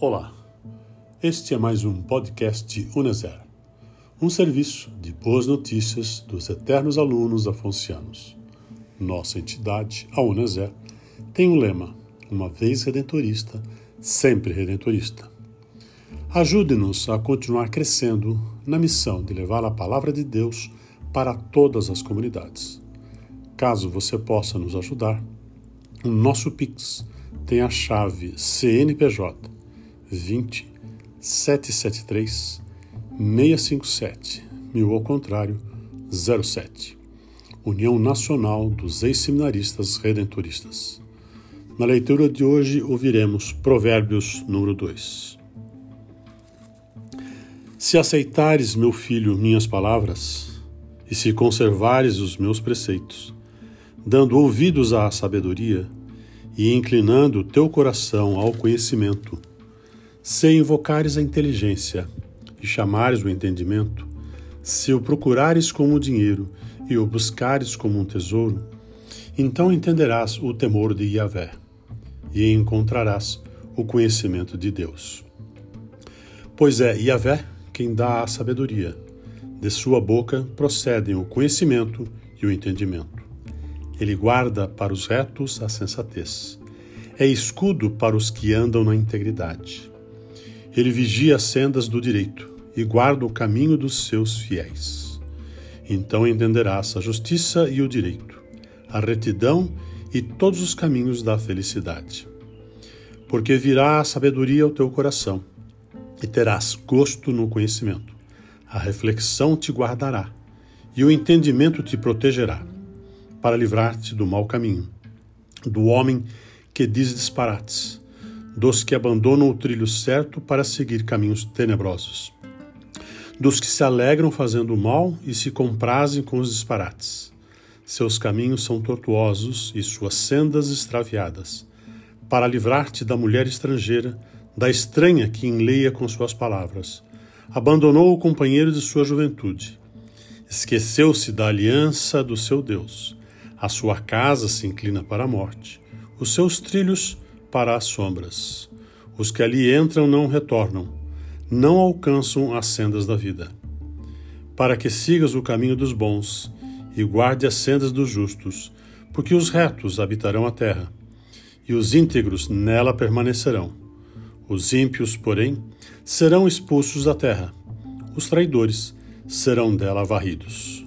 Olá, este é mais um podcast Uneser, um serviço de boas notícias dos eternos alunos afoncianos. Nossa entidade, a Uneser, tem um lema: uma vez redentorista, sempre redentorista. Ajude-nos a continuar crescendo na missão de levar a palavra de Deus para todas as comunidades. Caso você possa nos ajudar, o nosso Pix tem a chave CNPJ 20 773 657, mil ao contrário, 07. União Nacional dos Ex-Seminaristas Redentoristas. Na leitura de hoje ouviremos Provérbios número 2. Se aceitares, meu filho, minhas palavras, e se conservares os meus preceitos, dando ouvidos à sabedoria e inclinando o teu coração ao conhecimento, se invocares a inteligência e chamares o entendimento, se o procurares como dinheiro e o buscares como um tesouro, então entenderás o temor de Yahvé e encontrarás o conhecimento de Deus. Pois é Yahvé quem dá a sabedoria, de sua boca procedem o conhecimento e o entendimento. Ele guarda para os retos a sensatez, é escudo para os que andam na integridade. Ele vigia as sendas do direito e guarda o caminho dos seus fiéis. Então entenderás a justiça e o direito, a retidão e todos os caminhos da felicidade. Porque virá a sabedoria ao teu coração, e terás gosto no conhecimento. A reflexão te guardará, e o entendimento te protegerá, para livrar-te do mau caminho, do homem que diz disparates dos que abandonam o trilho certo para seguir caminhos tenebrosos, dos que se alegram fazendo o mal e se comprazem com os disparates. Seus caminhos são tortuosos e suas sendas extraviadas, para livrar-te da mulher estrangeira, da estranha que enleia com suas palavras. Abandonou o companheiro de sua juventude. Esqueceu-se da aliança do seu Deus. A sua casa se inclina para a morte. Os seus trilhos para as sombras. Os que ali entram não retornam, não alcançam as sendas da vida. Para que sigas o caminho dos bons e guarde as sendas dos justos, porque os retos habitarão a terra, e os íntegros nela permanecerão. Os ímpios, porém, serão expulsos da terra, os traidores serão dela varridos.